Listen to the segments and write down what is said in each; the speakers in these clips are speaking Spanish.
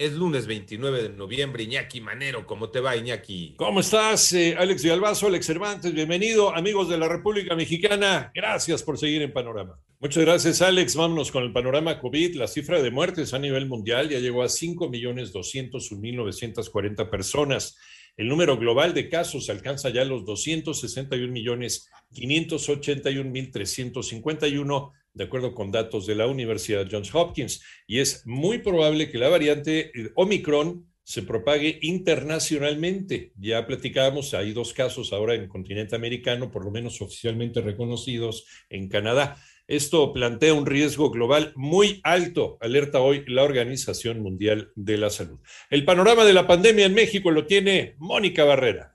Es lunes 29 de noviembre, Iñaki Manero, ¿cómo te va Iñaki? ¿Cómo estás, eh, Alex Villalbazo, Alex Cervantes? Bienvenido, amigos de la República Mexicana. Gracias por seguir en Panorama. Muchas gracias, Alex. Vámonos con el panorama COVID. La cifra de muertes a nivel mundial ya llegó a 5.201.940 personas. El número global de casos alcanza ya los 261 millones 581 mil 351, de acuerdo con datos de la Universidad Johns Hopkins. Y es muy probable que la variante eh, Omicron se propague internacionalmente. Ya platicábamos, hay dos casos ahora en el continente americano, por lo menos oficialmente reconocidos en Canadá. Esto plantea un riesgo global muy alto, alerta hoy la Organización Mundial de la Salud. El panorama de la pandemia en México lo tiene Mónica Barrera.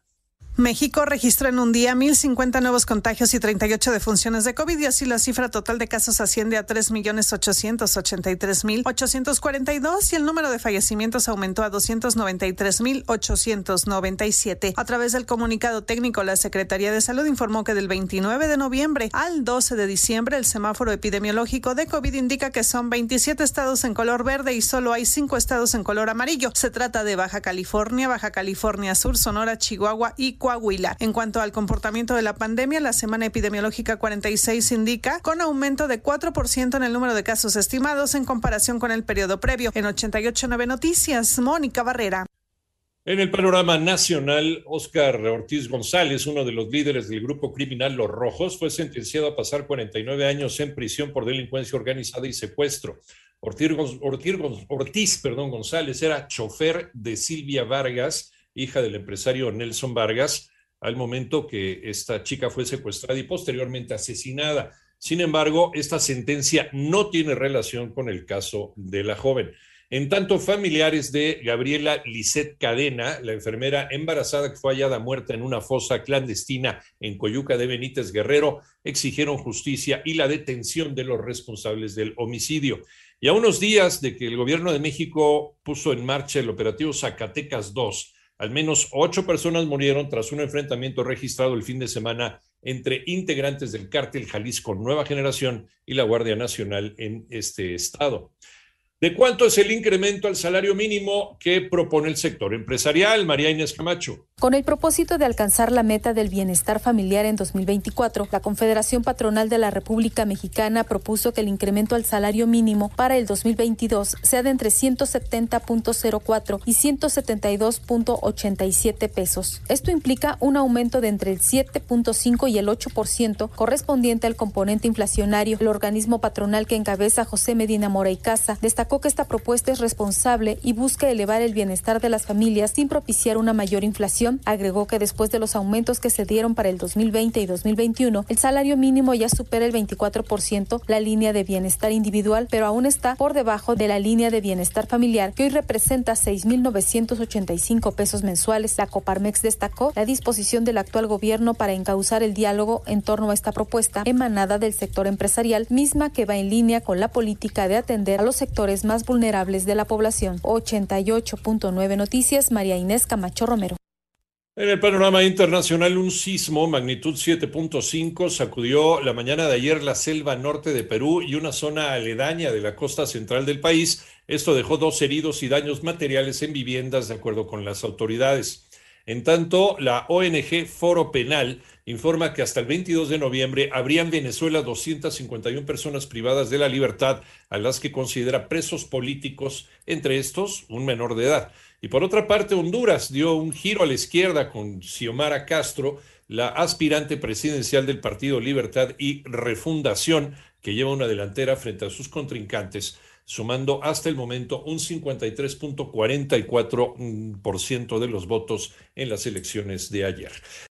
México registra en un día 1.050 nuevos contagios y 38 defunciones de COVID y así la cifra total de casos asciende a 3.883.842 y el número de fallecimientos aumentó a 293.897. A través del comunicado técnico, la Secretaría de Salud informó que del 29 de noviembre al 12 de diciembre el semáforo epidemiológico de COVID indica que son 27 estados en color verde y solo hay 5 estados en color amarillo. Se trata de Baja California, Baja California Sur, Sonora, Chihuahua y Coahuila. En cuanto al comportamiento de la pandemia, la semana epidemiológica 46 indica con aumento de 4% en el número de casos estimados en comparación con el periodo previo. En 88.9 Noticias, Mónica Barrera. En el panorama nacional, Oscar Ortiz González, uno de los líderes del grupo criminal Los Rojos, fue sentenciado a pasar 49 años en prisión por delincuencia organizada y secuestro. Ortiz, Ortiz, Ortiz perdón, González era chofer de Silvia Vargas, hija del empresario Nelson Vargas, al momento que esta chica fue secuestrada y posteriormente asesinada. Sin embargo, esta sentencia no tiene relación con el caso de la joven. En tanto, familiares de Gabriela Lisset Cadena, la enfermera embarazada que fue hallada muerta en una fosa clandestina en Coyuca de Benítez Guerrero, exigieron justicia y la detención de los responsables del homicidio. Y a unos días de que el gobierno de México puso en marcha el operativo Zacatecas 2, al menos ocho personas murieron tras un enfrentamiento registrado el fin de semana entre integrantes del cártel Jalisco Nueva Generación y la Guardia Nacional en este estado. ¿De cuánto es el incremento al salario mínimo que propone el sector empresarial? María Inés Camacho. Con el propósito de alcanzar la meta del bienestar familiar en 2024, la Confederación Patronal de la República Mexicana propuso que el incremento al salario mínimo para el 2022 sea de entre 170.04 y 172.87 pesos. Esto implica un aumento de entre el 7.5 y el 8% correspondiente al componente inflacionario. El organismo patronal que encabeza José Medina Mora y Casa destacó que esta propuesta es responsable y busca elevar el bienestar de las familias sin propiciar una mayor inflación agregó que después de los aumentos que se dieron para el 2020 y 2021, el salario mínimo ya supera el 24% la línea de bienestar individual, pero aún está por debajo de la línea de bienestar familiar, que hoy representa 6.985 pesos mensuales. La Coparmex destacó la disposición del actual gobierno para encauzar el diálogo en torno a esta propuesta emanada del sector empresarial, misma que va en línea con la política de atender a los sectores más vulnerables de la población. 88.9 Noticias, María Inés Camacho Romero. En el panorama internacional, un sismo magnitud 7.5 sacudió la mañana de ayer la selva norte de Perú y una zona aledaña de la costa central del país. Esto dejó dos heridos y daños materiales en viviendas, de acuerdo con las autoridades. En tanto, la ONG Foro Penal informa que hasta el 22 de noviembre habría en Venezuela 251 personas privadas de la libertad, a las que considera presos políticos, entre estos un menor de edad. Y por otra parte, Honduras dio un giro a la izquierda con Xiomara Castro, la aspirante presidencial del Partido Libertad y Refundación, que lleva una delantera frente a sus contrincantes, sumando hasta el momento un 53.44% de los votos en las elecciones de ayer.